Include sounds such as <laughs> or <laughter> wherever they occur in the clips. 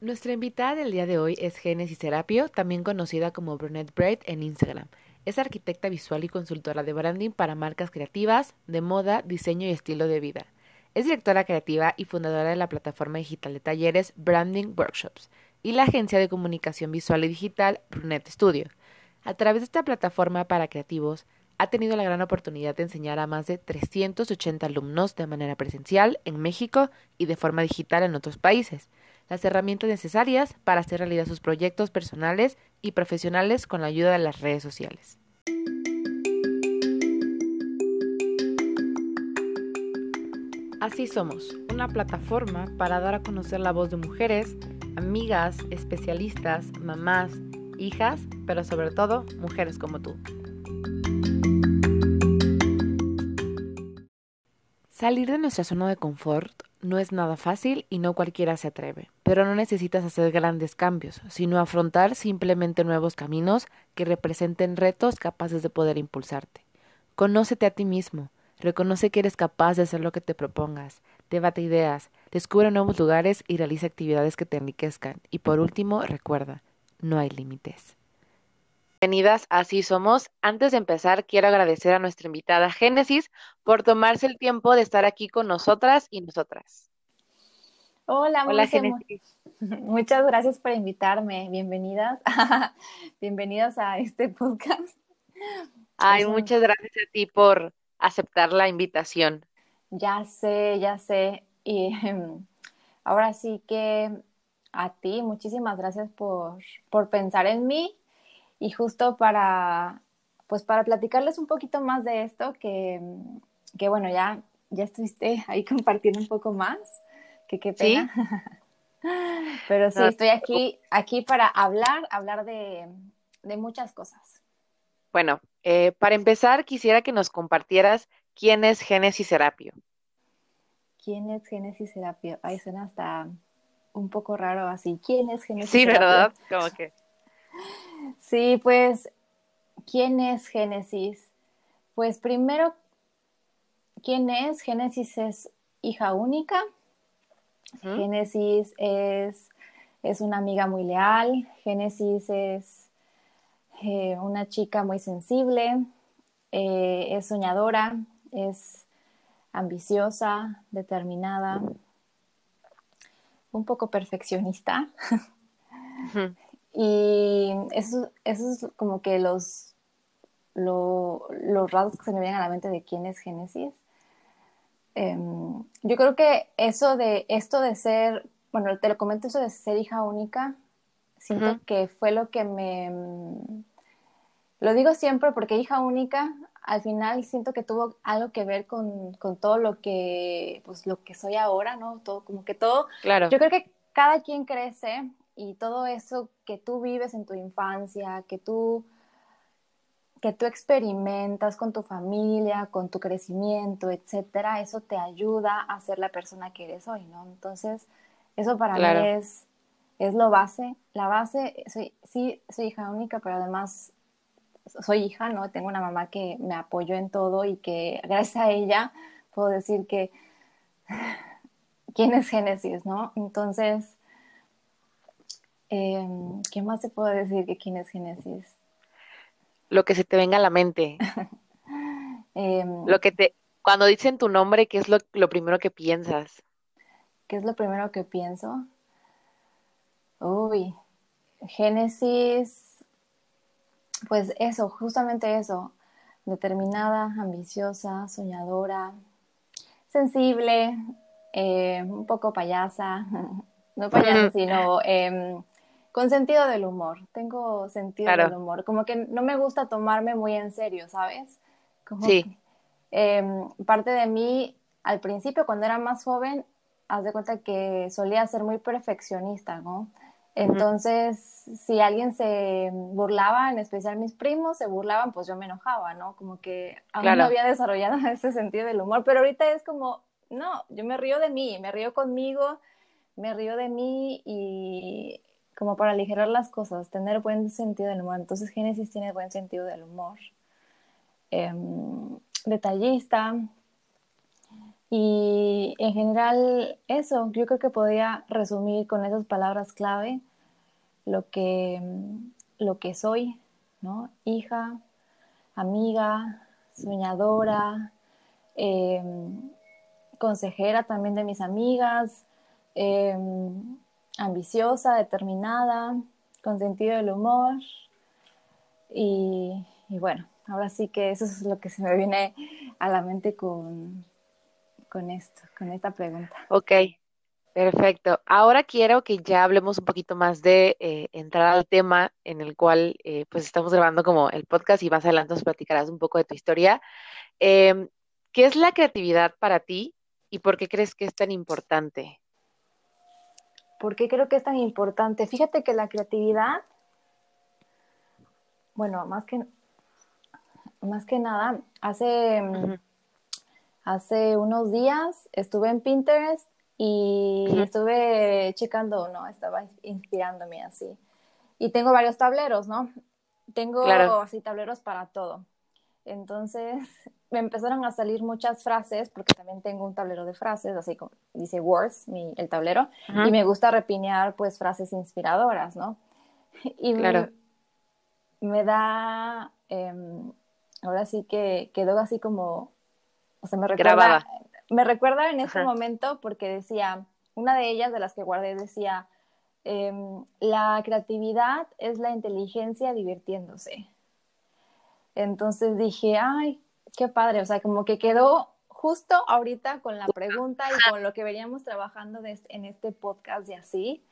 Nuestra invitada del día de hoy es Genesis Serapio, también conocida como Brunette Braid en Instagram. Es arquitecta visual y consultora de branding para marcas creativas, de moda, diseño y estilo de vida. Es directora creativa y fundadora de la plataforma digital de talleres Branding Workshops y la agencia de comunicación visual y digital Brunette Studio. A través de esta plataforma para creativos, ha tenido la gran oportunidad de enseñar a más de 380 alumnos de manera presencial en México y de forma digital en otros países las herramientas necesarias para hacer realidad sus proyectos personales y profesionales con la ayuda de las redes sociales. Así somos, una plataforma para dar a conocer la voz de mujeres, amigas, especialistas, mamás, hijas, pero sobre todo mujeres como tú. Salir de nuestra zona de confort no es nada fácil y no cualquiera se atreve, pero no necesitas hacer grandes cambios, sino afrontar simplemente nuevos caminos que representen retos capaces de poder impulsarte. Conócete a ti mismo, reconoce que eres capaz de hacer lo que te propongas, debate ideas, descubre nuevos lugares y realiza actividades que te enriquezcan. Y por último, recuerda, no hay límites. Bienvenidas Así Somos. Antes de empezar, quiero agradecer a nuestra invitada Génesis por tomarse el tiempo de estar aquí con nosotras y nosotras. Hola, Hola Génesis. <laughs> Muchas gracias por invitarme. Bienvenidas. <laughs> Bienvenidas a este podcast. Ay, muchas gracias a ti por aceptar la invitación. Ya sé, ya sé. Y <laughs> ahora sí que a ti, muchísimas gracias por, por pensar en mí y justo para, pues para platicarles un poquito más de esto, que, que bueno, ya, ya estuviste ahí <laughs> compartiendo un poco más, que qué pena. <laughs> Pero sí, estoy aquí, aquí para hablar, hablar de, de muchas cosas. Bueno, eh, para empezar, quisiera que nos compartieras quién es Génesis Serapio. ¿Quién es Génesis Serapio? Ahí suena hasta un poco raro así. ¿Quién es Génesis Sí, ¿verdad? Como que. Sí, pues, ¿quién es Génesis? Pues primero, ¿quién es? Génesis es hija única. Génesis es, es, una amiga muy leal. Génesis es eh, una chica muy sensible. Eh, es soñadora. Es ambiciosa, determinada. Un poco perfeccionista. Y eso, eso es como que los, los rasgos que se me vienen a la mente de quién es Génesis. Em, yo creo que eso de esto de ser, bueno, te lo comento eso de ser hija única, siento que fue lo que me... Lo digo siempre porque hija única, al final siento que tuvo algo que ver con, con todo lo que, pues lo que soy ahora, ¿no? Todo, como que todo. Claro. Yo creo que cada quien crece y todo eso que tú vives en tu infancia, que tú que tú experimentas con tu familia, con tu crecimiento, etcétera, eso te ayuda a ser la persona que eres hoy, ¿no? Entonces, eso para mí es, es lo base. La base, soy, sí, soy hija única, pero además soy hija, ¿no? Tengo una mamá que me apoyó en todo y que <laughs> gracias a ella puedo decir que <laughs> quién es Génesis, ¿no? Entonces, Em, ¿Qué más se puede decir que quién es Génesis? Lo que se te venga a la mente. <laughs> Em, lo que te, cuando dicen tu nombre, ¿qué es lo, lo, primero que piensas? ¿Qué es lo primero que pienso? Uy, Génesis, pues eso, justamente eso, determinada, ambiciosa, soñadora, sensible, eh, un poco payasa, <laughs> no payasa, sino eh, con sentido del humor, tengo sentido del humor, como que no me gusta tomarme muy en serio, ¿sabes? sí. Em, parte de mí, al principio, cuando era más joven, haz de cuenta que solía ser muy perfeccionista, ¿no? Entonces, si alguien se burlaba, en especial mis primos se burlaban, pues yo me enojaba, ¿no? Como que aún no había desarrollado <laughs> ese sentido del humor, pero ahorita es como, no, yo me río de mí, me río conmigo, me río de mí y como para aligerar las cosas, tener buen sentido del humor. Entonces Génesis tiene buen sentido del humor. Em, detallista, Y en general eso, yo creo que podría resumir con esas palabras clave lo que, lo que soy, ¿no? Hija, amiga, soñadora, em, consejera también de mis amigas, em, ambiciosa, determinada, con sentido del humor. Y, bueno, ahora sí que eso es lo que se me viene a la mente con, con esto, con esta pregunta. Ok, perfecto. Ahora quiero que ya hablemos un poquito más de eh, entrar al tema en el cual eh, pues estamos grabando como el podcast y más adelante nos platicarás un poco de tu historia. Em, ¿Qué es la creatividad para ti y por qué crees que es tan importante? ¿Por qué creo que es tan importante? Fíjate que la creatividad, bueno, más que, más que nada, hace, hace unos días estuve en Pinterest y estuve checando, no, estaba inspirándome así. Y tengo varios tableros, ¿no? Tengo así tableros para todo. Entonces me empezaron a salir muchas frases, porque también tengo un tablero de frases, así como dice Words, el tablero, y me gusta repinear pues frases inspiradoras, ¿no? <laughs> Y claro. me, da, em, ahora sí que quedó así como, o sea, me recuerda, me recuerda en ese momento porque decía, una de ellas de las que guardé decía, em, la creatividad es la inteligencia divirtiéndose. Entonces dije, ay, qué padre, o sea, como que quedó justo ahorita con la pregunta y con lo que veníamos trabajando en este podcast y así.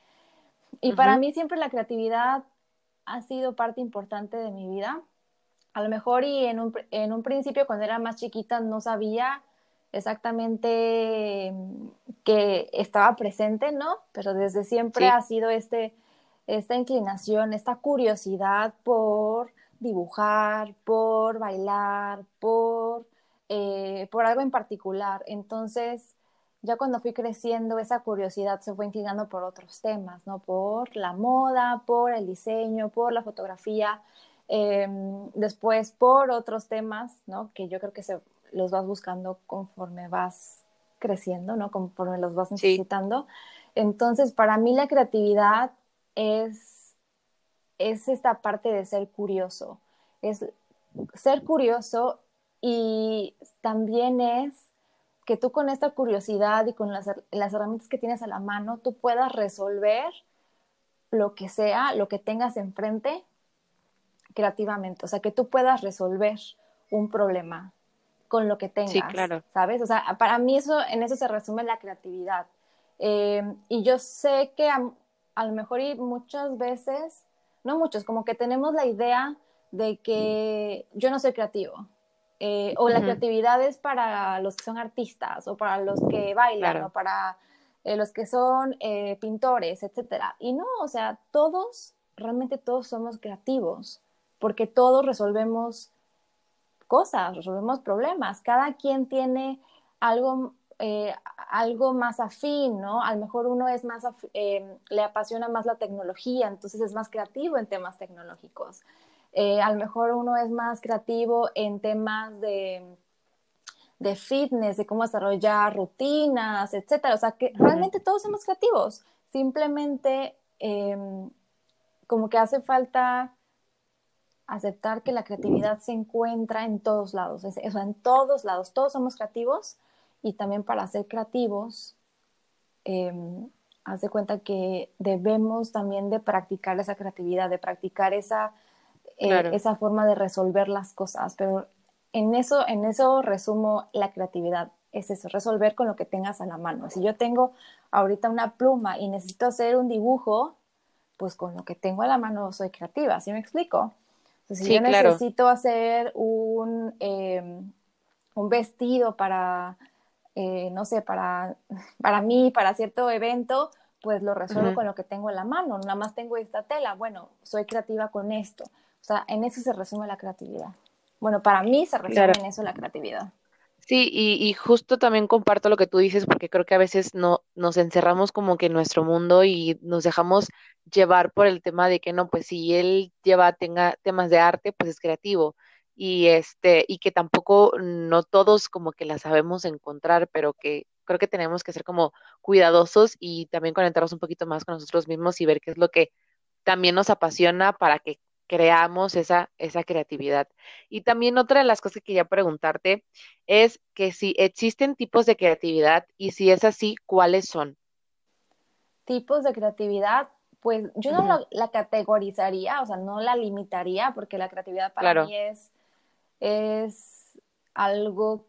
Y para mí siempre la creatividad ha sido parte importante de mi vida. A lo mejor y en un, en un principio cuando era más chiquita no sabía exactamente que estaba presente, ¿no? Pero desde siempre ha sido este, esta inclinación, esta curiosidad por dibujar, por bailar, por, eh, por algo en particular. Entonces, ya cuando fui creciendo, esa curiosidad se fue inclinando por otros temas, ¿no? Por la moda, por el diseño, por la fotografía, em, después por otros temas, ¿no? Que yo creo que se, los vas buscando conforme vas creciendo, ¿no? Conforme los vas necesitando. Entonces, para mí la creatividad es es esta parte de ser curioso, es ser curioso y también es que tú con esta curiosidad y con las, herramientas que tienes a la mano, tú puedas resolver lo que sea, lo que tengas enfrente creativamente, o sea, que tú puedas resolver un problema con lo que tengas, sí, claro. ¿sabes? O sea, para mí eso, en eso se resume la creatividad. Eh, y yo sé que a, a, lo mejor y muchas veces no muchos, como que tenemos la idea de que yo no soy creativo. Eh, o la creatividad es para los que son artistas, o para los que bailan, o para eh, los que son eh, pintores, etcétera. Y no, o sea, todos, realmente todos somos creativos, porque todos resolvemos cosas, resolvemos problemas. Cada quien tiene algo eh, algo más afín, ¿no? A lo mejor uno es más, eh, le apasiona más la tecnología, entonces es más creativo en temas tecnológicos. Eh, a lo mejor uno es más creativo en temas de, de fitness, de cómo desarrollar rutinas, etcétera. O sea, que realmente todos somos creativos. Simplemente em, como que hace falta aceptar que la creatividad se encuentra en todos lados, o sea, en todos lados, todos somos creativos, y también para ser creativos, eh, haz de cuenta que debemos también de practicar esa creatividad, de practicar esa, eh, esa forma de resolver las cosas, pero en eso, en eso resumo la creatividad, es eso, resolver con lo que tengas a la mano. Si yo tengo ahorita una pluma y necesito hacer un dibujo, pues con lo que tengo a la mano soy creativa, ¿sí me explico? si yo necesito hacer un, eh, un vestido para eh, no sé, para, <laughs> para mí, para cierto evento, pues lo resuelvo con lo que tengo en la mano, nada más tengo esta tela, bueno, soy creativa con esto. O sea, en eso se resume la creatividad. Bueno, para mí se resume en eso la creatividad. Sí, y, y, justo también comparto lo que tú dices, porque creo que a veces no nos encerramos como que en nuestro mundo y nos dejamos llevar por el tema de que no, pues si él lleva tenga temas de arte, pues es creativo y este y que tampoco no todos como que la sabemos encontrar, pero que creo que tenemos que ser como cuidadosos y también conectarnos un poquito más con nosotros mismos y ver qué es lo que también nos apasiona para que creamos esa, esa creatividad. Y también otra de las cosas que quería preguntarte es que si existen tipos de creatividad y si es así, ¿cuáles son? Tipos de creatividad, pues yo no la, categorizaría, o sea, no la limitaría, porque la creatividad para mí es, es algo,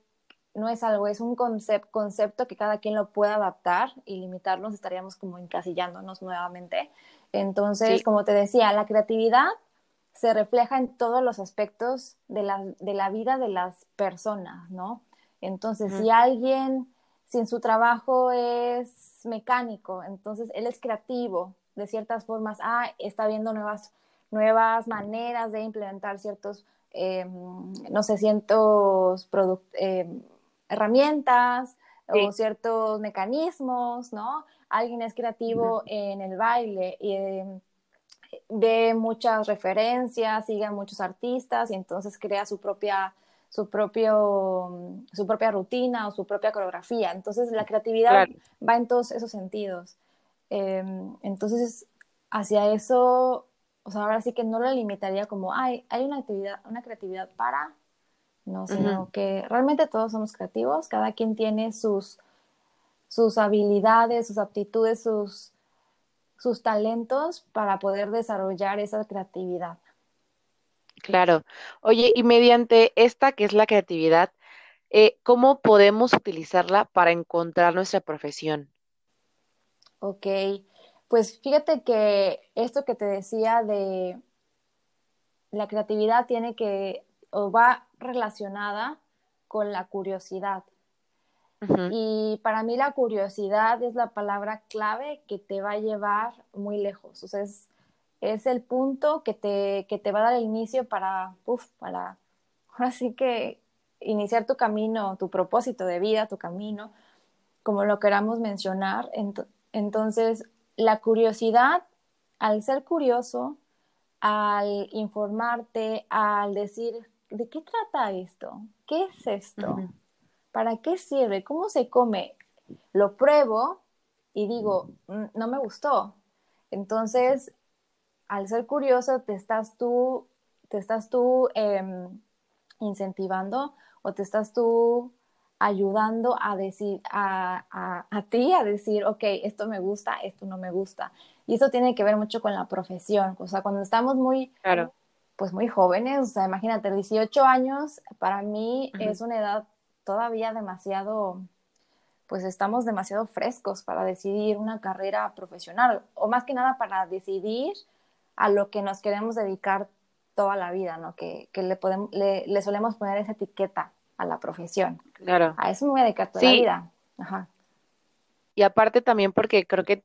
no es algo, es un concepto, concepto que cada quien lo pueda adaptar y limitarnos, estaríamos como encasillándonos nuevamente. Entonces, como te decía, la creatividad se refleja en todos los aspectos de la, de la vida de las personas, ¿no? Entonces, si alguien, si en su trabajo es mecánico, entonces él es creativo, de ciertas formas, ah, está viendo nuevas, nuevas maneras de implementar ciertos, em, no sé, ciertos em, herramientas o ciertos mecanismos, ¿no? Alguien es creativo en el baile y em, ve muchas referencias, sigue a muchos artistas y entonces crea su propia su propio su propia rutina o su propia coreografía. Entonces la creatividad va en todos esos sentidos. Entonces hacia eso, o sea, ahora sí que no lo limitaría como, hay una actividad, una creatividad para, no, sino que realmente todos somos creativos, cada quien tiene sus sus habilidades, sus aptitudes, sus sus talentos para poder desarrollar esa creatividad. Claro. Oye, y mediante esta que es la creatividad, eh, ¿cómo podemos utilizarla para encontrar nuestra profesión? Ok, pues fíjate que esto que te decía de la creatividad tiene que o va relacionada con la curiosidad. Y para mí la curiosidad es la palabra clave que te va a llevar muy lejos. O sea, es, es el punto que te, que te va a dar el inicio para, uf, para, ahora sí que iniciar tu camino, tu propósito de vida, tu camino, como lo queramos mencionar. Entonces, la curiosidad, al ser curioso, al informarte, al decir, ¿de qué trata esto? ¿Qué es esto? ¿para qué sirve? ¿Cómo se come? Lo pruebo y digo, mm, no me gustó. Entonces, al ser curioso, te estás tú, te estás tú em, incentivando o te estás tú ayudando a decir a, a, ti a decir, ok, esto me gusta, esto no me gusta. Y eso tiene que ver mucho con la profesión. O sea, cuando estamos muy, claro. pues muy jóvenes, o sea, imagínate, 18 años, para mí es una edad todavía demasiado, pues estamos demasiado frescos para decidir una carrera profesional, o más que nada para decidir a lo que nos queremos dedicar toda la vida, ¿no? Que, le, podemos, le, solemos poner esa etiqueta a la profesión. Claro. A eso me voy a dedicar toda la vida. Ajá. Y aparte también porque creo que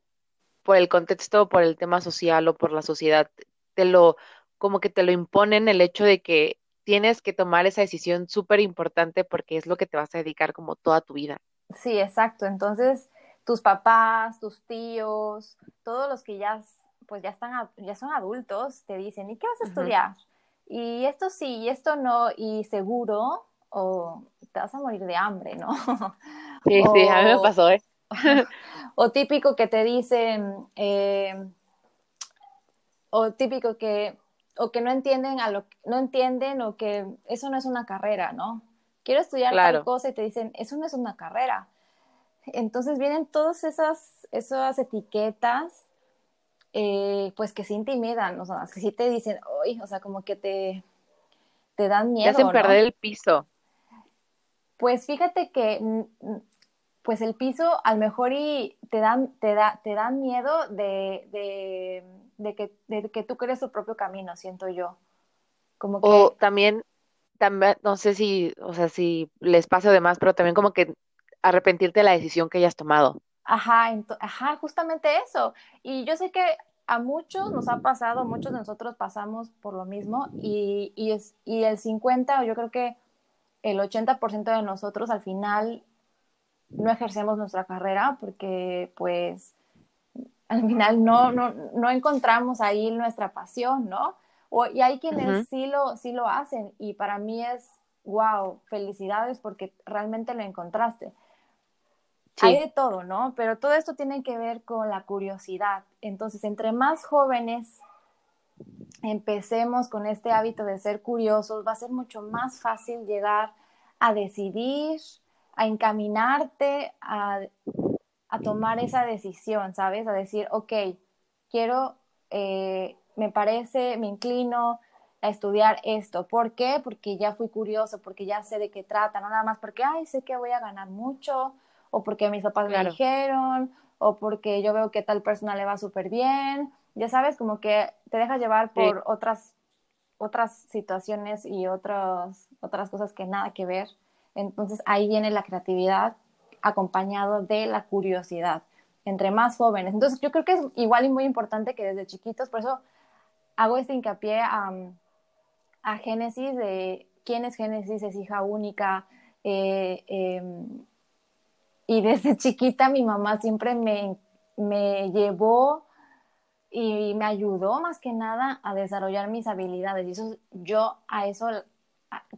por el contexto, por el tema social o por la sociedad, te lo, como que te lo imponen el hecho de que tienes que tomar esa decisión súper importante porque es lo que te vas a dedicar como toda tu vida. Sí, exacto. Entonces, tus papás, tus tíos, todos los que ya, pues ya están, ya son adultos, te dicen, ¿y qué vas a estudiar? Y esto sí, y esto no, y seguro, o te vas a morir de hambre, ¿no? <laughs> Sí, sí, a mí me pasó, ¿eh? <laughs> o típico que te dicen, eh, o típico que o que no entienden a lo no entienden o que eso no es una carrera, ¿no? Quiero estudiar tal cosa y te dicen, eso no es una carrera. Entonces vienen todas esas, esas etiquetas, eh, pues que se intimidan, o sea, que sí te dicen, uy, o sea, como que te, te dan miedo. Te hacen perder el piso. Pues fíjate que, pues el piso a lo mejor y te dan, te da, te dan miedo de de que, de que tú crees tu propio camino, siento yo. Como que... O también, también, no sé si, o sea, si les pasa de más, pero también como que arrepentirte de la decisión que hayas tomado. Ajá, ajá, justamente eso. Y yo sé que a muchos nos ha pasado, muchos de nosotros pasamos por lo mismo y, y, es, y el 50, yo creo que el 80% de nosotros al final no ejercemos nuestra carrera porque pues al final no, no, no encontramos ahí nuestra pasión, ¿no? O, y hay quienes sí, lo, sí lo hacen y para mí es, wow, felicidades porque realmente lo encontraste. Hay de todo, ¿no? Pero todo esto tiene que ver con la curiosidad. Entonces, entre más jóvenes empecemos con este hábito de ser curiosos, va a ser mucho más fácil llegar a decidir, a encaminarte, a, tomar esa decisión, ¿sabes? A decir, ok, quiero, eh, me parece, me inclino a estudiar esto. ¿Por qué? Porque ya fui curioso, porque ya sé de qué trata, no nada más porque, ay, sé que voy a ganar mucho, o porque mis papás me dijeron, o porque yo veo que tal persona le va súper bien. Ya sabes, como que te dejas llevar por otras, otras situaciones y otras, otras cosas que nada que ver. Entonces ahí viene la creatividad acompañado de la curiosidad entre más jóvenes. Entonces yo creo que es igual y muy importante que desde chiquitos, por eso hago este hincapié a, a Génesis de quién es Génesis, es hija única. Eh, em, y desde <laughs> chiquita mi mamá siempre me, me llevó y me ayudó más que nada a desarrollar mis habilidades. Y eso, yo a eso,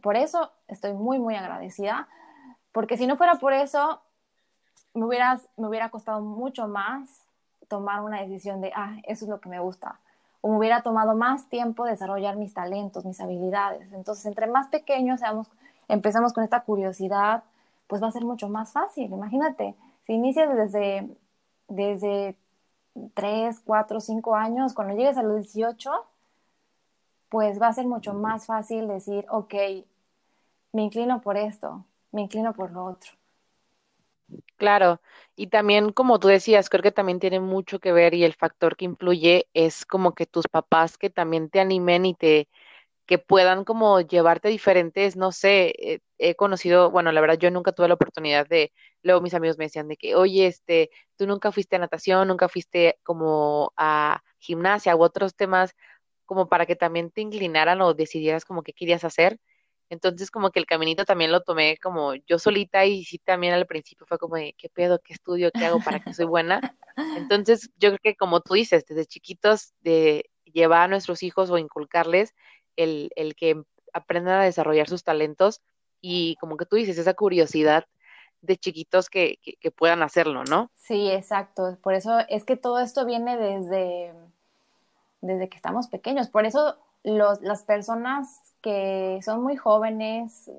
por eso estoy muy, muy agradecida, porque si no fuera por eso, me, hubieras, me hubiera costado mucho más tomar una decisión de, ah, eso es lo que me gusta. O me hubiera tomado más tiempo desarrollar mis talentos, mis habilidades. Entonces, entre más pequeños seamos, empezamos con esta curiosidad, pues va a ser mucho más fácil. Imagínate, si inicias desde, desde 3, 4, 5 años, cuando llegues a los 18, pues va a ser mucho más fácil decir, ok, me inclino por esto, me inclino por lo otro. Claro, y también como tú decías, creo que también tiene mucho que ver y el factor que influye es como que tus papás que también te animen y te, que puedan como llevarte diferentes, no sé, eh, he conocido, bueno, la verdad yo nunca tuve la oportunidad de, luego mis amigos me decían de que, oye, este, tú nunca fuiste a natación, nunca fuiste como a gimnasia u otros temas, como para que también te inclinaran o decidieras como qué querías hacer. Entonces como que el caminito también lo tomé como yo solita y sí también al principio fue como de, ¿qué pedo? ¿Qué estudio? ¿Qué hago para que soy buena? Entonces yo creo que como tú dices, desde chiquitos de llevar a nuestros hijos o inculcarles el, el que aprendan a desarrollar sus talentos y como que tú dices, esa curiosidad de chiquitos que, que, puedan hacerlo, ¿no? Sí, exacto. Por eso es que todo esto viene desde, desde que estamos pequeños. Por eso los, las personas que son muy jóvenes,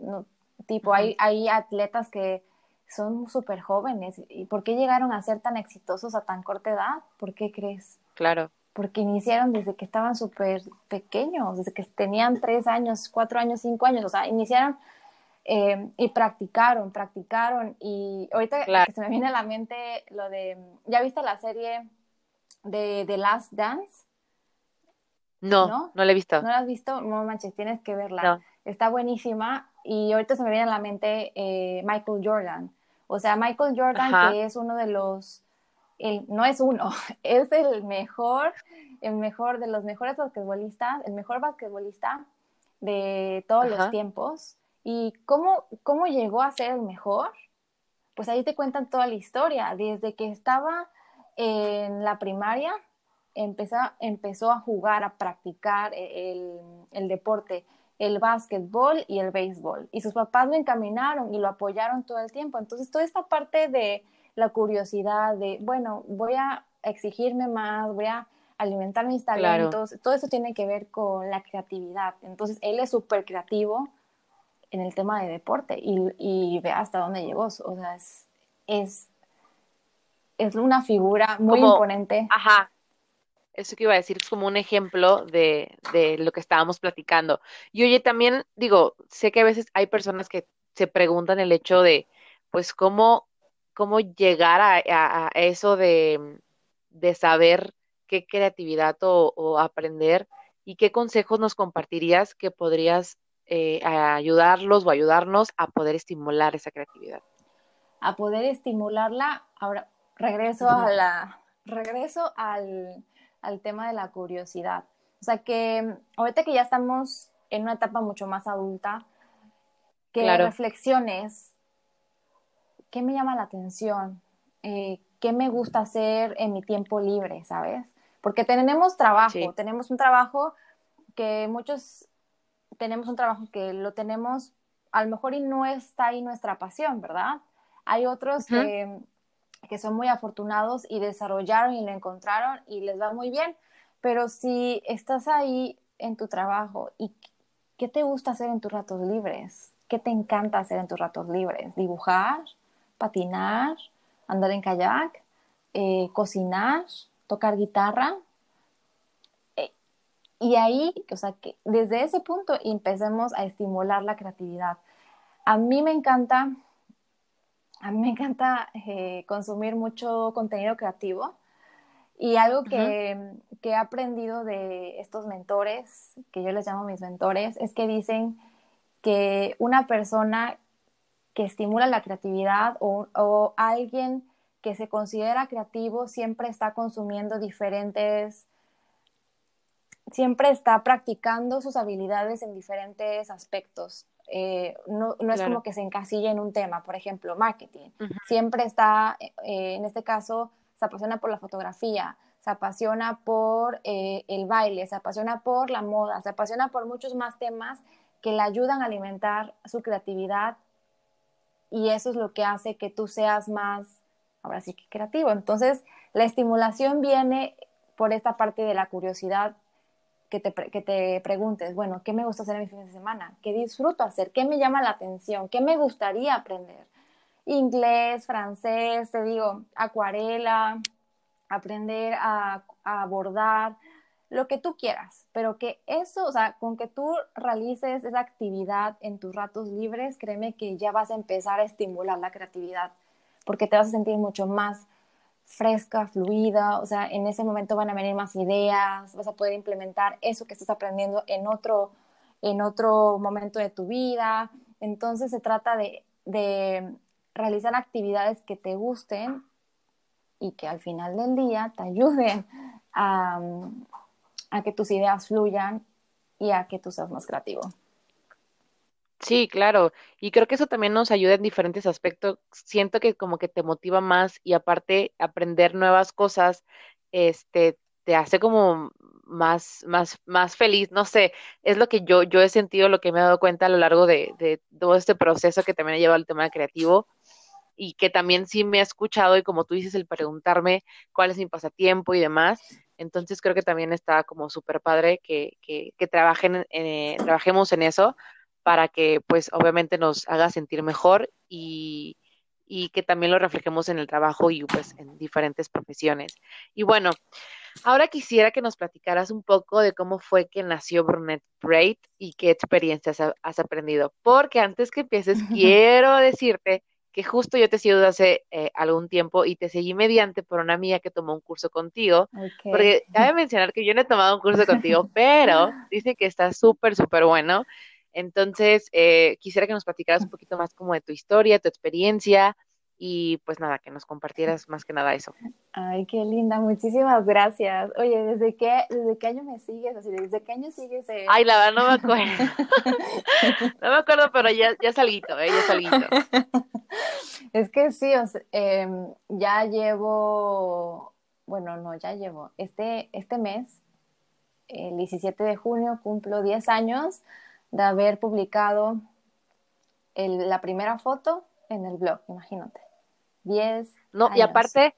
tipo, hay, hay atletas que son súper jóvenes. ¿Y por qué llegaron a ser tan exitosos a tan corta edad? ¿Por qué crees? Claro porque iniciaron desde que estaban súper pequeños, desde que tenían tres años, cuatro años, cinco años, o sea, iniciaron eh, y practicaron, practicaron. Y ahorita que se me viene a la mente lo de, ¿ya viste la serie de The Last Dance? No, no, no la he visto. ¿No la has visto? No manches, tienes que verla. Está buenísima. Y ahorita se me viene a la mente eh, Michael Jordan. O sea, Michael Jordan, que es uno de los no es uno, <laughs> es el mejor, el mejor de los mejores basquetbolistas, el mejor basquetbolista de todos los tiempos. ¿Y cómo, cómo llegó a ser el mejor? Pues ahí te cuentan toda la historia. Desde que estaba en la primaria, empezó, empezó a jugar, a practicar el, el deporte, el básquetbol y el béisbol. Y sus papás lo encaminaron y lo apoyaron todo el tiempo. Entonces, toda esta parte de la curiosidad de, bueno, voy a exigirme más, voy a alimentar mis talentos, todo eso tiene que ver con la creatividad. Entonces, él es súper creativo en el tema de deporte y, ve hasta dónde llegó. O sea, es, es, es una figura muy imponente. Ajá. Eso que iba a decir es como un ejemplo de, de lo que estábamos platicando. Y oye, también digo, sé que a veces hay personas que se preguntan el hecho de, pues, cómo cómo llegar a, eso de, saber qué creatividad o, aprender y qué consejos nos compartirías que podrías eh, ayudarlos o ayudarnos a poder estimular esa creatividad. A poder estimularla, ahora regreso a la, regreso al, tema de la curiosidad. O sea que ahorita que ya estamos en una etapa mucho más adulta, que reflexiones qué me llama la atención, eh, qué me gusta hacer en mi tiempo libre, ¿sabes? Porque tenemos trabajo, tenemos un trabajo que muchos tenemos un trabajo que lo tenemos, a lo mejor y no está ahí nuestra pasión, ¿verdad? Hay otros que, que son muy afortunados y desarrollaron y lo encontraron y les va muy bien, pero si estás ahí en tu trabajo y qué te gusta hacer en tus ratos libres, qué te encanta hacer en tus ratos libres, dibujar, patinar, andar en kayak, eh, cocinar, tocar guitarra, y ahí, o sea, que desde ese punto empecemos a estimular la creatividad. A mí me encanta, a mí me encanta eh, consumir mucho contenido creativo. Y algo que, que, he aprendido de estos mentores, que yo les llamo mis mentores, es que dicen que una persona que estimula la creatividad o, o alguien que se considera creativo siempre está consumiendo diferentes siempre está practicando sus habilidades en diferentes aspectos. Eh, no, es como que se encasille en un tema, por ejemplo, marketing. Siempre está, eh, en este caso, se apasiona por la fotografía, se apasiona por eh, el baile, se apasiona por la moda, se apasiona por muchos más temas que le ayudan a alimentar su creatividad y eso es lo que hace que tú seas más, ahora sí que creativo. Entonces, la estimulación viene por esta parte de la curiosidad que te, que te preguntes, bueno, ¿qué me gusta hacer en mi fin de semana? ¿Qué disfruto hacer? ¿Qué me llama la atención? ¿Qué me gustaría aprender? Inglés, francés, te digo, acuarela, aprender a, a abordar, lo que tú quieras, pero que eso, o sea, con que tú realices esa actividad en tus ratos libres, créeme que ya vas a empezar a estimular la creatividad, porque te vas a sentir mucho más fresca, fluida, o sea, en ese momento van a venir más ideas, vas a poder implementar eso que estás aprendiendo en otro, en otro momento de tu vida. Entonces se trata de, de realizar actividades que te gusten y que al final del día te ayuden a, a que tus ideas fluyan y a que tú seas más creativo. Sí, claro. Y creo que eso también nos ayuda en diferentes aspectos. Siento que como que te motiva más y aparte aprender nuevas cosas, este, te hace como más, más, más feliz. No sé, es lo que yo, yo he sentido, lo que me he dado cuenta a lo largo de, de todo este proceso que también ha llevado al tema creativo y que también sí me ha escuchado y como tú dices, el preguntarme cuál es mi pasatiempo y demás. Entonces creo que también está como súper padre que, que, que trabajen, eh, trabajemos en eso para que pues obviamente nos haga sentir mejor y, y que también lo reflejemos en el trabajo y pues en diferentes profesiones. Y bueno, ahora quisiera que nos platicaras un poco de cómo fue que nació Brunette Braid y qué experiencias has aprendido. Porque antes que empieces, <laughs> quiero decirte que justo yo te sigo desde hace eh, algún tiempo y te seguí mediante por una amiga que tomó un curso contigo. Porque cabe mencionar que yo no he tomado un curso contigo, pero <laughs> dice que está súper, súper bueno. Entonces, eh, quisiera que nos platicaras un poquito más como de tu historia, tu experiencia y pues nada, que nos compartieras más que nada eso. Ay, qué linda, muchísimas gracias. Oye, ¿desde qué, desde qué año me sigues? Así, ¿desde qué año sigues? Ay, la verdad no me acuerdo. <laughs> no me acuerdo, pero ya, ya salguito, ¿eh? Ya salguito. <laughs> es que sí, o sea, em, ya llevo, bueno, no, ya llevo, este, este mes, el 17 de junio, cumplo 10 años de haber publicado la primera foto en el blog, imagínate. 10. No, y aparte,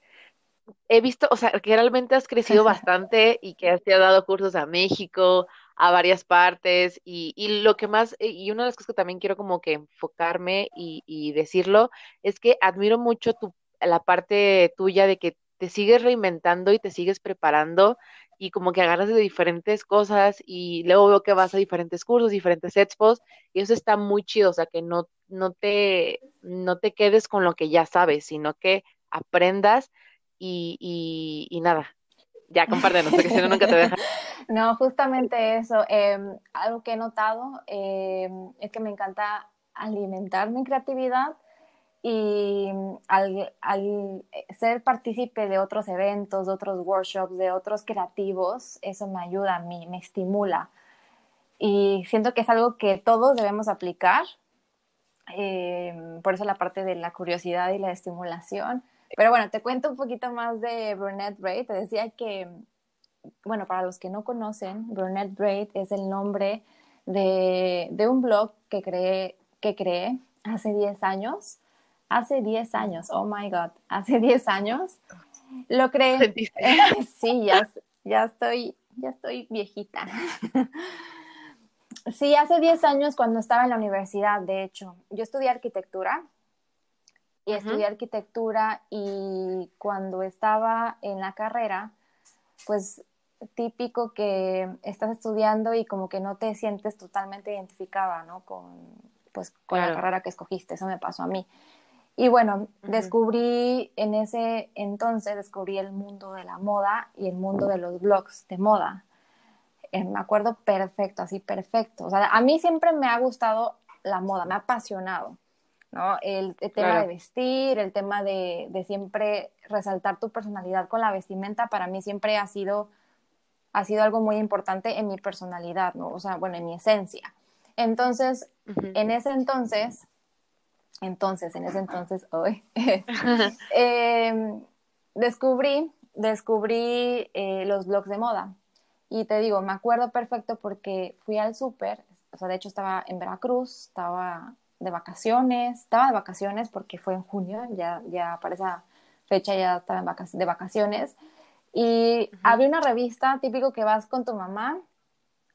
he visto, o sea, que realmente has crecido bastante y que has dado cursos a México, a varias partes, y, y, lo que más, y una de las cosas que también quiero como que enfocarme y, y decirlo, es que admiro mucho tu, la parte tuya de que te sigues reinventando y te sigues preparando y como que agarras de diferentes cosas y luego veo que vas a diferentes cursos, diferentes expos y eso está muy chido, o sea, que no, no, te, no te quedes con lo que ya sabes, sino que aprendas y, y, nada. Ya, compártenos, porque si no nunca te deja. <laughs> No, justamente eso. Em, algo que he notado em, es que me encanta alimentar mi creatividad y al, al, ser partícipe de otros eventos, de otros workshops, de otros creativos, eso me ayuda a mí, me estimula. Y siento que es algo que todos debemos aplicar. Eh, por eso la parte de la curiosidad y la estimulación. Pero bueno, te cuento un poquito más de Brunette Ray. Te decía que bueno, para los que no conocen, Brunette Braid es el nombre de, de un blog que creé, que creé hace 10 años. Hace 10 años, oh my God, hace 10 años. Lo creé. <laughs> <laughs> sí, ya, ya, estoy, ya estoy viejita. <laughs> sí, hace 10 años cuando estaba en la universidad, de hecho, yo estudié arquitectura y estudié arquitectura y cuando estaba en la carrera, pues típico que estás estudiando y como que no te sientes totalmente identificada, ¿no? Con, pues, con la carrera que escogiste, eso me pasó a mí. Y bueno, descubrí en ese entonces, descubrí el mundo de la moda y el mundo de los blogs de moda. Eh, me acuerdo perfecto, así perfecto. O sea, a mí siempre me ha gustado la moda, me ha apasionado. ¿no? El, tema de vestir, el tema de, siempre resaltar tu personalidad con la vestimenta, para mí siempre ha sido, ha sido algo muy importante en mi personalidad, ¿no? O sea, bueno, en mi esencia. Entonces, en ese entonces, entonces, en ese entonces, <laughs> hoy, <laughs> em, descubrí, descubrí eh, los blogs de moda. Y te digo, me acuerdo perfecto porque fui al súper, o sea, de hecho estaba en Veracruz, estaba de vacaciones, estaba de vacaciones porque fue en junio, ya, ya para esa fecha ya estaba de vacaciones, y había una revista típico que vas con tu mamá,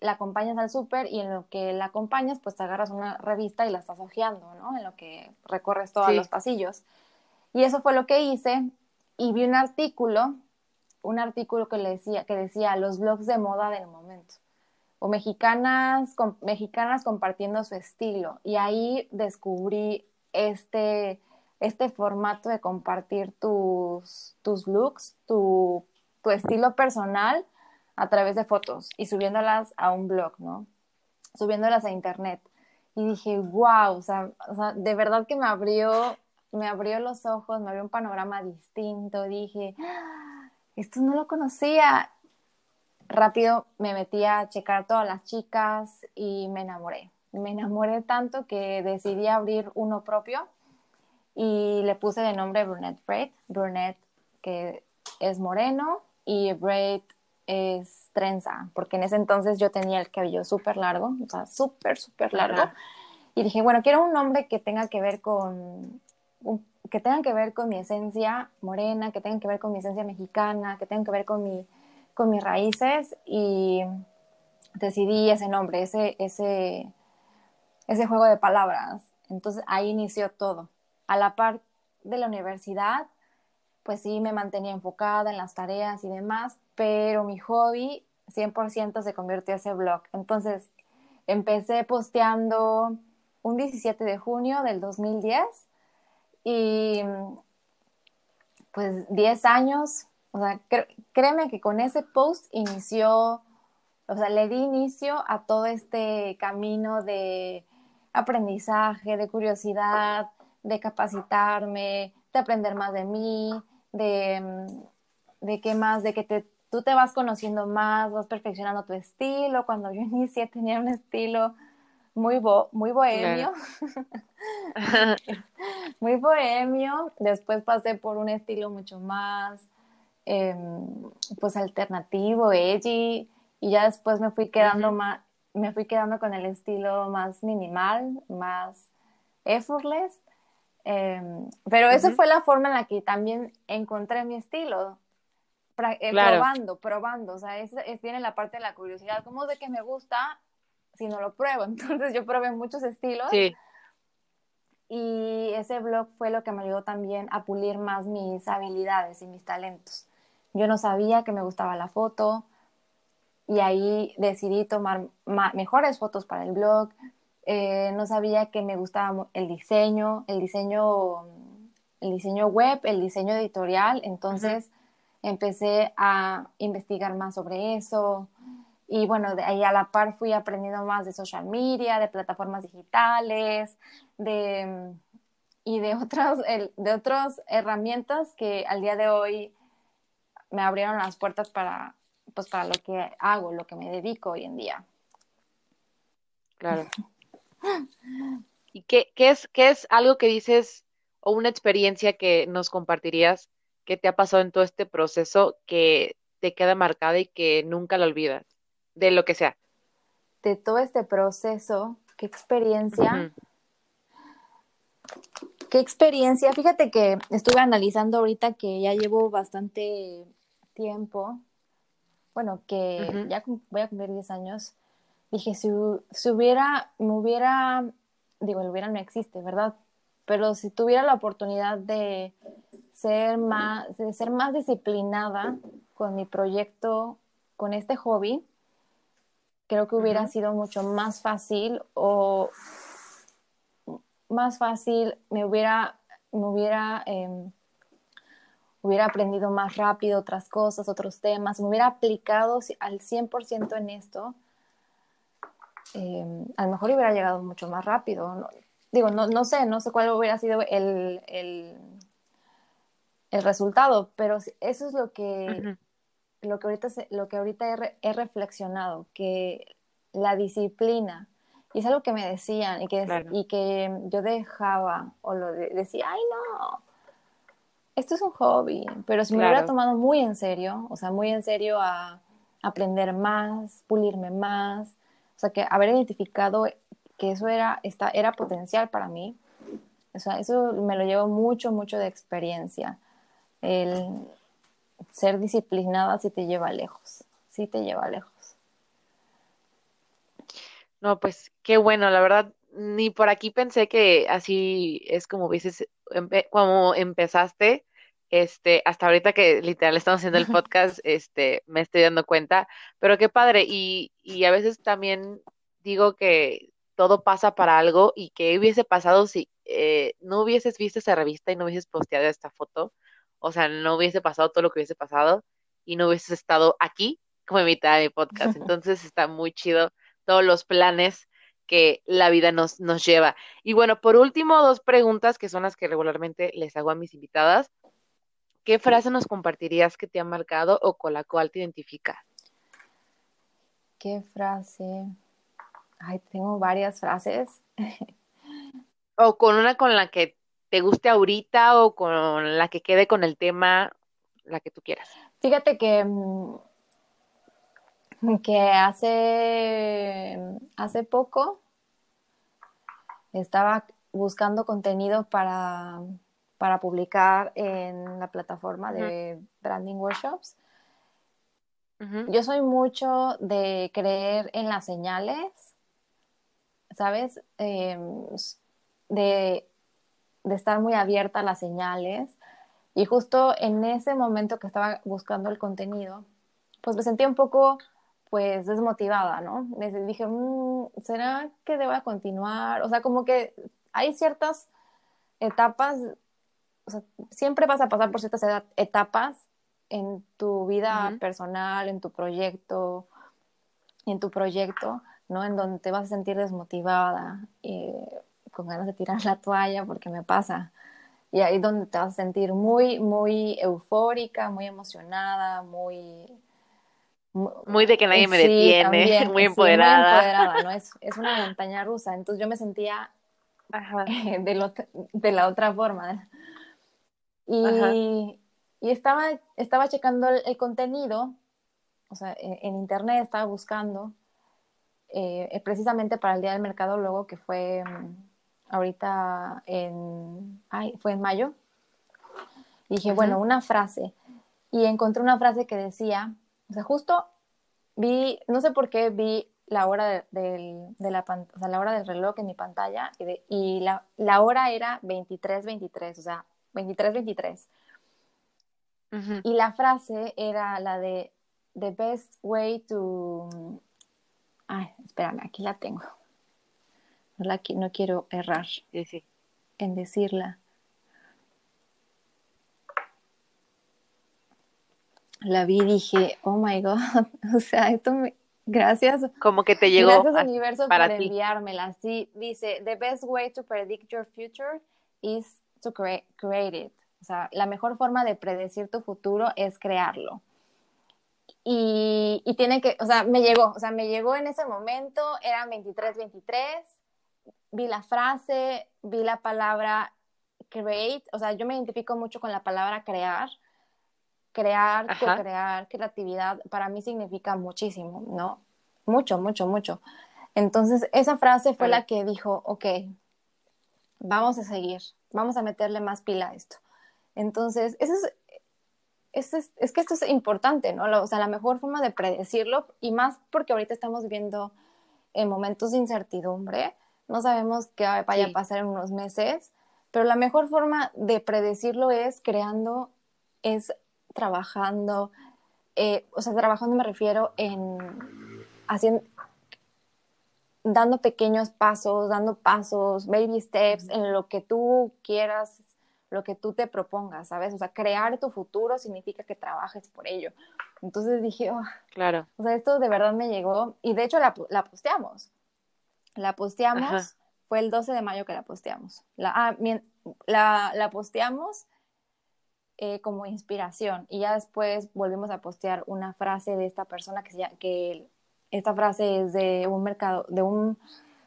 la acompañas al súper y en lo que la acompañas, pues te agarras una revista y la estás hojeando, ¿no? En lo que recorres todos los pasillos. Y eso fue lo que hice y vi un artículo, un artículo que, le decía, que decía los blogs de moda del momento o mexicanas, mexicanas compartiendo su estilo. Y ahí descubrí este, este formato de compartir tus, tus looks, tu, tu estilo personal a través de fotos y subiéndolas a un blog, ¿no? Subiéndolas a internet. Y dije, wow, o sea, o sea, de verdad que me abrió, me abrió los ojos, me abrió un panorama distinto. Dije, ah, esto no lo conocía rápido me metí a checar todas las chicas y me enamoré. Me enamoré tanto que decidí abrir uno propio y le puse de nombre Brunette Braid. Brunette que es moreno y Braid es trenza, porque en ese entonces yo tenía el cabello súper largo, o sea, súper, súper largo. Y dije, bueno, quiero un nombre que tenga que ver con que tenga que ver con mi esencia morena, que tenga que ver con mi esencia mexicana, que tenga que ver con mi con mis raíces y decidí ese nombre, ese, ese, ese juego de palabras. Entonces ahí inició todo. A la par de la universidad, pues sí me mantenía enfocada en las tareas y demás, pero mi hobby 100% se convirtió en ese blog. Entonces empecé posteando un 17 de junio del 2010 y pues 10 años o sea, créeme que con ese post inició, o sea, le di inicio a todo este camino de aprendizaje, de curiosidad, de capacitarme, de aprender más de mí, de, mm, de qué más, de que te, tú te vas conociendo más, vas perfeccionando tu estilo. Cuando yo <laughs> inicié tenía un estilo muy, muy bohemio. <laughs> muy bohemio. Después pasé por un estilo mucho más Em, pues alternativo, edgy, y ya después me fui quedando más, me fui quedando con el estilo más minimal, más effortless. Em, pero esa fue la forma en la que también encontré mi estilo, eh, probando, probando, o sea, es, es, viene la parte de la curiosidad, ¿cómo de que me gusta si no lo pruebo? <laughs> Entonces yo probé muchos estilos. Y ese blog fue lo que me ayudó también a pulir más mis habilidades y mis talentos. Yo no sabía que me gustaba la foto y ahí decidí tomar mejores fotos para el blog. Eh, no sabía que me gustaba el diseño, el diseño, el diseño web, el diseño editorial. Entonces empecé a investigar más sobre eso. Y bueno, de ahí a la par fui aprendiendo más de social media, de plataformas digitales, de, y de otras, de otras herramientas que al día de hoy me abrieron las puertas para, pues, para lo que hago, lo que me dedico hoy en día. Claro. <laughs> ¿Y qué, qué, es, qué es algo que dices o una experiencia que nos compartirías que te ha pasado en todo este proceso que te queda marcada y que nunca la olvidas, de lo que sea. De todo este proceso, qué experiencia. Qué experiencia. Fíjate que estuve analizando ahorita que ya llevo bastante tiempo, bueno, que ya voy a cumplir 10 años. Dije, si, si hubiera, me hubiera, digo, el hubiera no existe, ¿verdad? Pero si tuviera la oportunidad de ser más, de ser más disciplinada con mi proyecto, con este hobby, creo que hubiera sido mucho más fácil o más fácil, me hubiera, me hubiera, em, hubiera aprendido más rápido otras cosas, otros temas, me hubiera aplicado al 100% en esto, em, a lo mejor hubiera llegado mucho más rápido. digo, no, no sé, no sé cuál hubiera sido el, el, resultado, pero eso es lo que, lo que ahorita, lo que ahorita he, reflexionado, que la disciplina, y es algo que me decían y que, y que yo dejaba o lo decía, ay no, esto es un hobby, pero si me hubiera tomado muy en serio, o sea, muy en serio a aprender más, pulirme más, o sea, que haber identificado que eso era, esta, era potencial para mí, o sea, eso me lo llevo mucho, mucho de experiencia. El, ser disciplinada sí te lleva lejos, sí te lleva lejos. No, pues qué bueno, la verdad, ni por aquí pensé que así es como dices, como empezaste, este, hasta ahorita que literal estamos haciendo el <laughs> podcast, este, me estoy dando cuenta, pero qué padre, y, y a veces también digo que todo pasa para algo y que hubiese pasado si eh, no hubieses visto esa revista y no hubieses posteado esta foto, o sea, no hubiese pasado todo lo que hubiese pasado y no hubieses estado aquí como invitada de mi podcast. <laughs> Entonces está muy chido todos los planes que la vida nos, nos lleva. Y bueno, por último, dos preguntas que son las que regularmente les hago a mis invitadas. ¿Qué frase nos compartirías que te ha marcado o con la cual te identificas? ¿Qué frase? Ay, tengo varias frases. <laughs> o con una con la que te guste ahorita o con la que quede con el tema, la que tú quieras. Fíjate que, mm, que hace, hace poco estaba buscando contenido para, para publicar en la plataforma de Branding Workshops. Yo soy mucho de creer en las señales, ¿sabes? Em, de de estar muy abierta a las señales. Y justo en ese momento que estaba buscando el contenido, pues me sentía un poco, pues, desmotivada, ¿no? Dije, mm, ¿será que debo continuar? O sea, como que hay ciertas etapas, o sea, siempre vas a pasar por ciertas etapas en tu vida personal, en tu proyecto, en tu proyecto, ¿no? En donde te vas a sentir desmotivada. Eh, con ganas de tirar la toalla porque me pasa. Y ahí es donde te vas a sentir muy, muy eufórica, muy emocionada, muy... Muy, de que nadie me detiene, <laughs> muy empoderada. ¿no? Es, es, una montaña rusa. Entonces yo me sentía <laughs> de, de, la otra forma. Y, y estaba, estaba checando el, contenido, o sea, en, en, internet estaba buscando, eh, precisamente para el Día del Mercado luego que fue mm, ahorita en, ay, fue en mayo. Y dije, bueno, una frase. Y encontré una frase que decía, o sea, justo vi, no sé por qué vi la hora de, de, la, o sea, la hora del reloj en mi pantalla y, y la, la, hora era 23.23, o sea, 23.23. Y la frase era la de The best way to... Ay, espérame, aquí la tengo no, quiero errar en decirla. La vi y dije, oh my God, <laughs> o sea, esto me, gracias. Como que te llegó. Gracias universo por enviármela. Sí, dice, the best way to predict your future is to create, create it. O sea, la mejor forma de predecir tu futuro es crearlo. Y, y, tiene que, o sea, me llegó, o sea, me llegó en ese momento, eran 23, 23, vi la frase, vi la palabra create, o sea, yo me identifico mucho con la palabra crear crear, co-crear, creatividad, para mí significa muchísimo, ¿no? Mucho, mucho, mucho. Entonces, esa frase fue la que dijo, ok, vamos a seguir, vamos a meterle más pila a esto. Entonces, eso es, es, que esto es importante, ¿no? O sea, la mejor forma de predecirlo, y más porque ahorita estamos viviendo en momentos de incertidumbre, no sabemos qué vaya a pasar en unos meses, pero la mejor forma de predecirlo es creando, es trabajando, eh, o sea, trabajando me refiero en haciendo, dando pequeños pasos, dando pasos, baby steps, en lo que tú quieras, lo que tú te propongas, ¿sabes? O sea, crear tu futuro significa que trabajes por ello. Entonces dije, oh, claro. O sea, esto de verdad me llegó y de hecho la, la posteamos. La posteamos, fue el 12 de mayo que la posteamos. La, ah, la, la posteamos eh, como inspiración y ya después volvimos a postear una frase de esta persona que, se llama, que esta frase es de un mercado, de un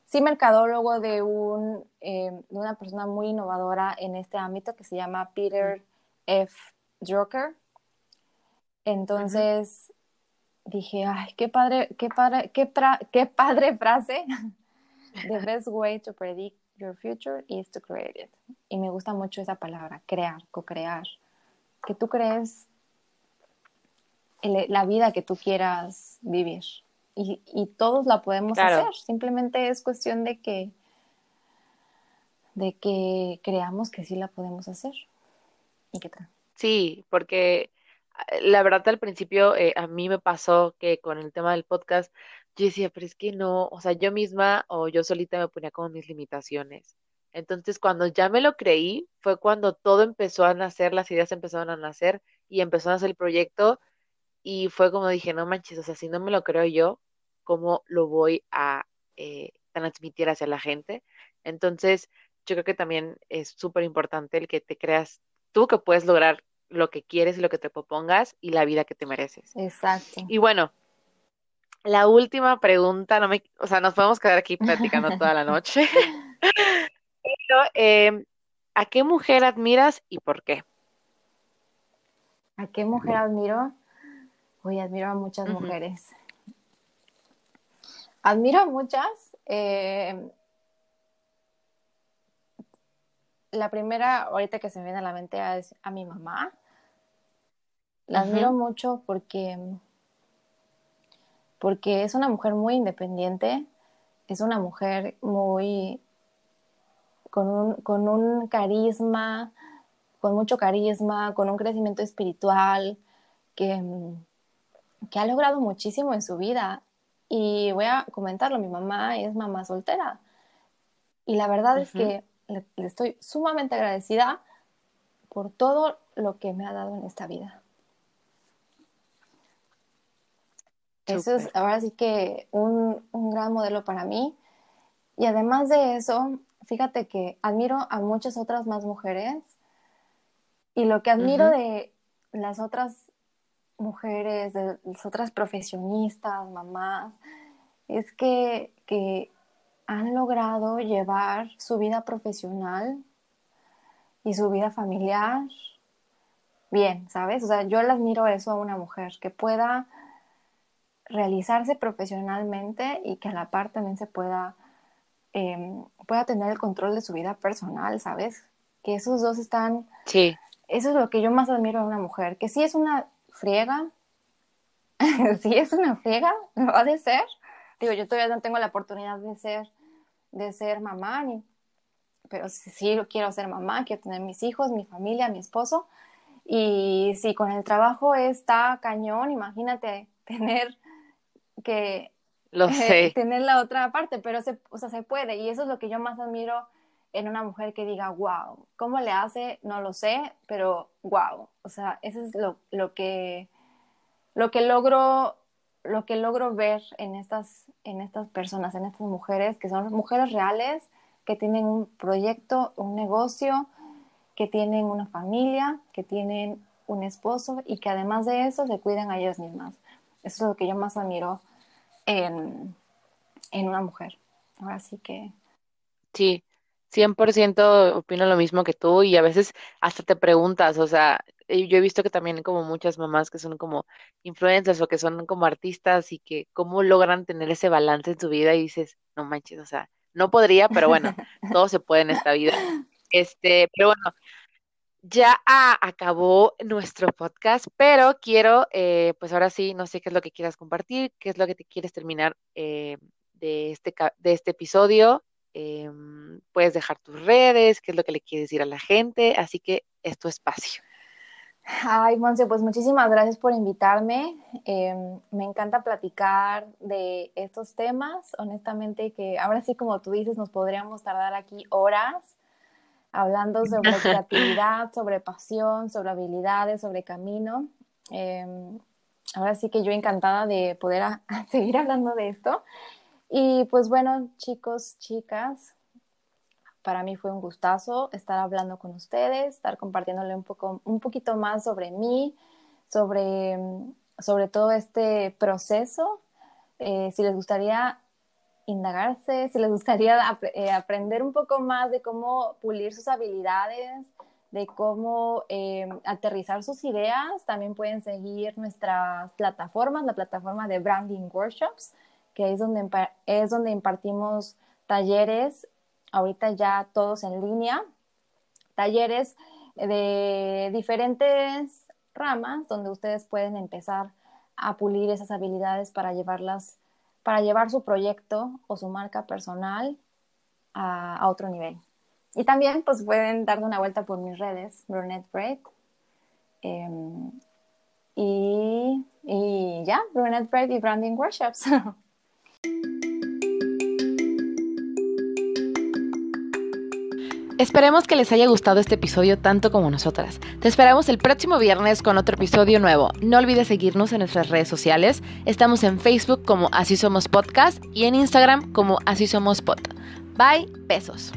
sí mercadólogo de un eh, de una persona muy innovadora en este ámbito que se llama Peter F. Drucker. Entonces dije, ay, qué padre, qué padre, qué, qué padre frase. <laughs> The best way to predict your future is to create it. Y me gusta mucho esa palabra, crear, co-crear. Que tú crees la vida que tú quieras vivir y, todos la podemos hacer. Simplemente es cuestión de que, de que creamos que sí la podemos hacer. ¿Y qué tal? Sí, porque eh, la verdad al principio eh, a mí me pasó que con el tema del podcast yo decía, pero es que no, o sea, yo misma o yo solita me ponía como mis limitaciones. Entonces, cuando ya me lo creí, fue cuando todo empezó a nacer, las ideas empezaron a nacer y empezó a nacer el proyecto y fue como dije, no manches, o sea, si no me lo creo yo, cómo lo voy a eh, transmitir hacia la gente. Entonces, yo creo que también es súper importante el que te creas tú que puedes lograr lo que quieres y lo que te propongas y la vida que te mereces. Exacto. Y bueno, la última pregunta, no me, o sea, nos podemos quedar aquí platicando toda la noche. <laughs> Pero, em, ¿a qué mujer admiras y por qué? ¿A qué mujer admiro? Uy, admiro a muchas mujeres. Admiro muchas. Eh, la primera, ahorita que se me viene a la mente, es a mi mamá. La admiro mucho porque, porque es una mujer muy independiente, es una mujer muy con un, con un carisma, con mucho carisma, con un crecimiento espiritual, que, que ha logrado muchísimo en su vida y voy a comentarlo, mi mamá es mamá soltera. Y la verdad es que le, estoy sumamente agradecida por todo lo que me ha dado en esta vida. Eso es ahora sí que un, gran modelo para mí. Y además de eso, fíjate que admiro a muchas otras más mujeres. Y lo que admiro de las otras mujeres, de las otras profesionistas, mamás, es que, han logrado llevar su vida profesional y su vida familiar bien, ¿sabes? O sea, yo le admiro eso a una mujer, que pueda realizarse profesionalmente y que a la par también se pueda, em, pueda tener el control de su vida personal, ¿sabes? Que esos dos están... Sí. Eso es lo que yo más admiro a una mujer, que sí es una friega, <laughs> si es una friega, no ha de ser. Digo, yo todavía no tengo la oportunidad de ser, de ser mamá, ni, pero sí, quiero ser mamá, quiero tener mis hijos, mi familia, mi esposo. Y si con el trabajo está cañón, imagínate tener que Lo <laughs> sé. tener la otra parte, pero se, o sea, se puede. Y eso es lo que yo más admiro en una mujer que diga, wow, ¿cómo le hace? No lo sé, pero wow. O sea, eso es lo, lo que, lo que logro, lo que logro ver en estas, en estas personas, en estas mujeres, que son mujeres reales, que tienen un proyecto, un negocio, que tienen una familia, que tienen un esposo y que además de eso se cuidan a ellas mismas. Eso es lo que yo más admiro en, en una mujer. Ahora sí que... Sí, 100% opino lo mismo que tú y a veces hasta te preguntas, o sea, yo he visto que también como muchas mamás que son como influencers o que son como artistas y que cómo logran tener ese balance en su vida y dices, no manches, o sea, no podría, pero bueno, <laughs> todo se puede en esta vida. Este, pero bueno, ya acabó nuestro podcast, pero quiero, eh, pues ahora sí, no sé qué es lo que quieras compartir, qué es lo que te quieres terminar eh, de, este, de este episodio. Em, puedes dejar tus redes, qué es lo que le quieres decir a la gente, así que es tu espacio. Ay, Monse, pues muchísimas gracias por invitarme. Em, me encanta platicar de estos temas. Honestamente, que ahora sí, como tú dices, nos podríamos tardar aquí horas hablando sobre <laughs> creatividad, sobre pasión, sobre habilidades, sobre camino. Em, ahora sí que yo encantada de poder <laughs> seguir hablando de esto. Y pues bueno, chicos, chicas, para mí fue un gustazo estar hablando con ustedes, estar compartiéndole un, poco, un poquito más sobre mí, sobre, sobre todo este proceso. Eh, si les gustaría indagarse, si les gustaría eh, aprender un poco más de cómo pulir sus habilidades, de cómo eh, aterrizar sus ideas, también pueden seguir nuestras plataformas, la plataforma de Branding Workshops, que es donde, es donde impartimos talleres ahorita ya todos en línea, talleres de diferentes ramas donde ustedes pueden empezar a pulir esas habilidades para llevarlas, para llevar su proyecto o su marca personal a, otro nivel. Y también pues pueden darle una vuelta por mis redes, Brunette Break. Em, y, y ya, Brunette Break y Branding Workshops. <laughs> Esperemos que les haya gustado este episodio tanto como nosotras. Te esperamos el próximo viernes con otro episodio nuevo. No olvides seguirnos en nuestras redes sociales. Estamos en Facebook como Así Somos Podcast y en Instagram como Así Somos Pod. Bye, besos.